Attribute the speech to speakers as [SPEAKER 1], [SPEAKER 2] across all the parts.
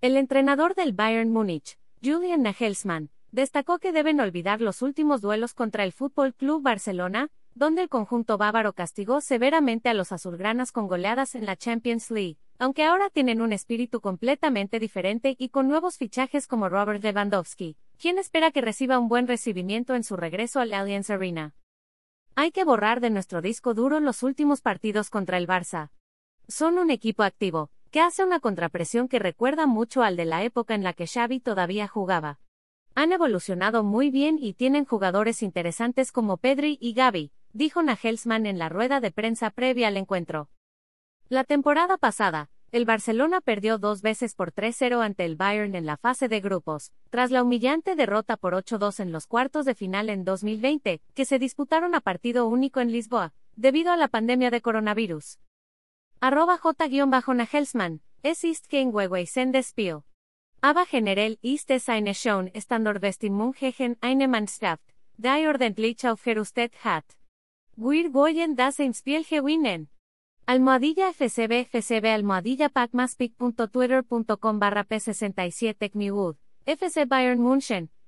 [SPEAKER 1] El entrenador del Bayern Múnich, Julian Nagelsmann, destacó que deben olvidar los últimos duelos contra el Fútbol Club Barcelona, donde el conjunto bávaro castigó severamente a los azulgranas con goleadas en la Champions League, aunque ahora tienen un espíritu completamente diferente y con nuevos fichajes como Robert Lewandowski, quien espera que reciba un buen recibimiento en su regreso al Allianz Arena. Hay que borrar de nuestro disco duro los últimos partidos contra el Barça. Son un equipo activo, que hace una contrapresión que recuerda mucho al de la época en la que Xavi todavía jugaba. Han evolucionado muy bien y tienen jugadores interesantes como Pedri y Gavi, dijo Nagelsmann en la rueda de prensa previa al encuentro. La temporada pasada, el Barcelona perdió dos veces por 3-0 ante el Bayern en la fase de grupos, tras la humillante derrota por 8-2 en los cuartos de final en 2020, que se disputaron a partido único en Lisboa, debido a la pandemia de coronavirus. Arroba J-Nagelsmann, es ist kein Spiel. Aber generell ist es eine schon Standardbestimmung gegen eine Mannschaft, die ordentlich aufgerüstet hat. Wir wollen das im Spiel gewinnen. Almohadilla FCB FCB almohadilla pacmaspic.twitter.com barra P67 Kniwood, FC Bayern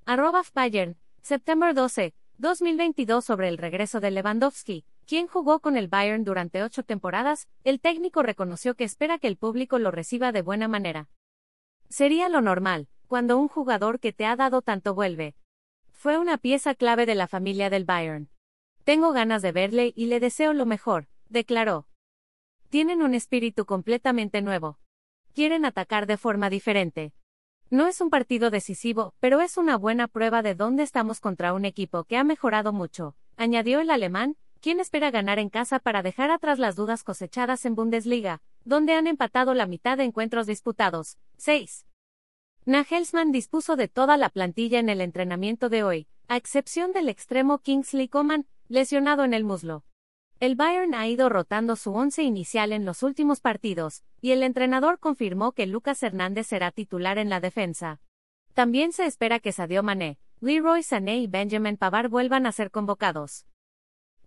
[SPEAKER 1] arroba Bayern, septiembre 12, 2022 sobre el regreso de Lewandowski, quien jugó con el Bayern durante ocho temporadas, el técnico reconoció que espera que el público lo reciba de buena manera. Sería lo normal, cuando un jugador que te ha dado tanto vuelve. Fue una pieza clave de la familia del Bayern. Tengo ganas de verle y le deseo lo mejor, declaró. Tienen un espíritu completamente nuevo. Quieren atacar de forma diferente. No es un partido decisivo, pero es una buena prueba de dónde estamos contra un equipo que ha mejorado mucho, añadió el alemán, quien espera ganar en casa para dejar atrás las dudas cosechadas en Bundesliga, donde han empatado la mitad de encuentros disputados. 6. Nagelsmann dispuso de toda la plantilla en el entrenamiento de hoy, a excepción del extremo Kingsley Coman, lesionado en el muslo. El Bayern ha ido rotando su once inicial en los últimos partidos, y el entrenador confirmó que Lucas Hernández será titular en la defensa. También se espera que Sadio Mané, Leroy Sané y Benjamin Pavard vuelvan a ser convocados.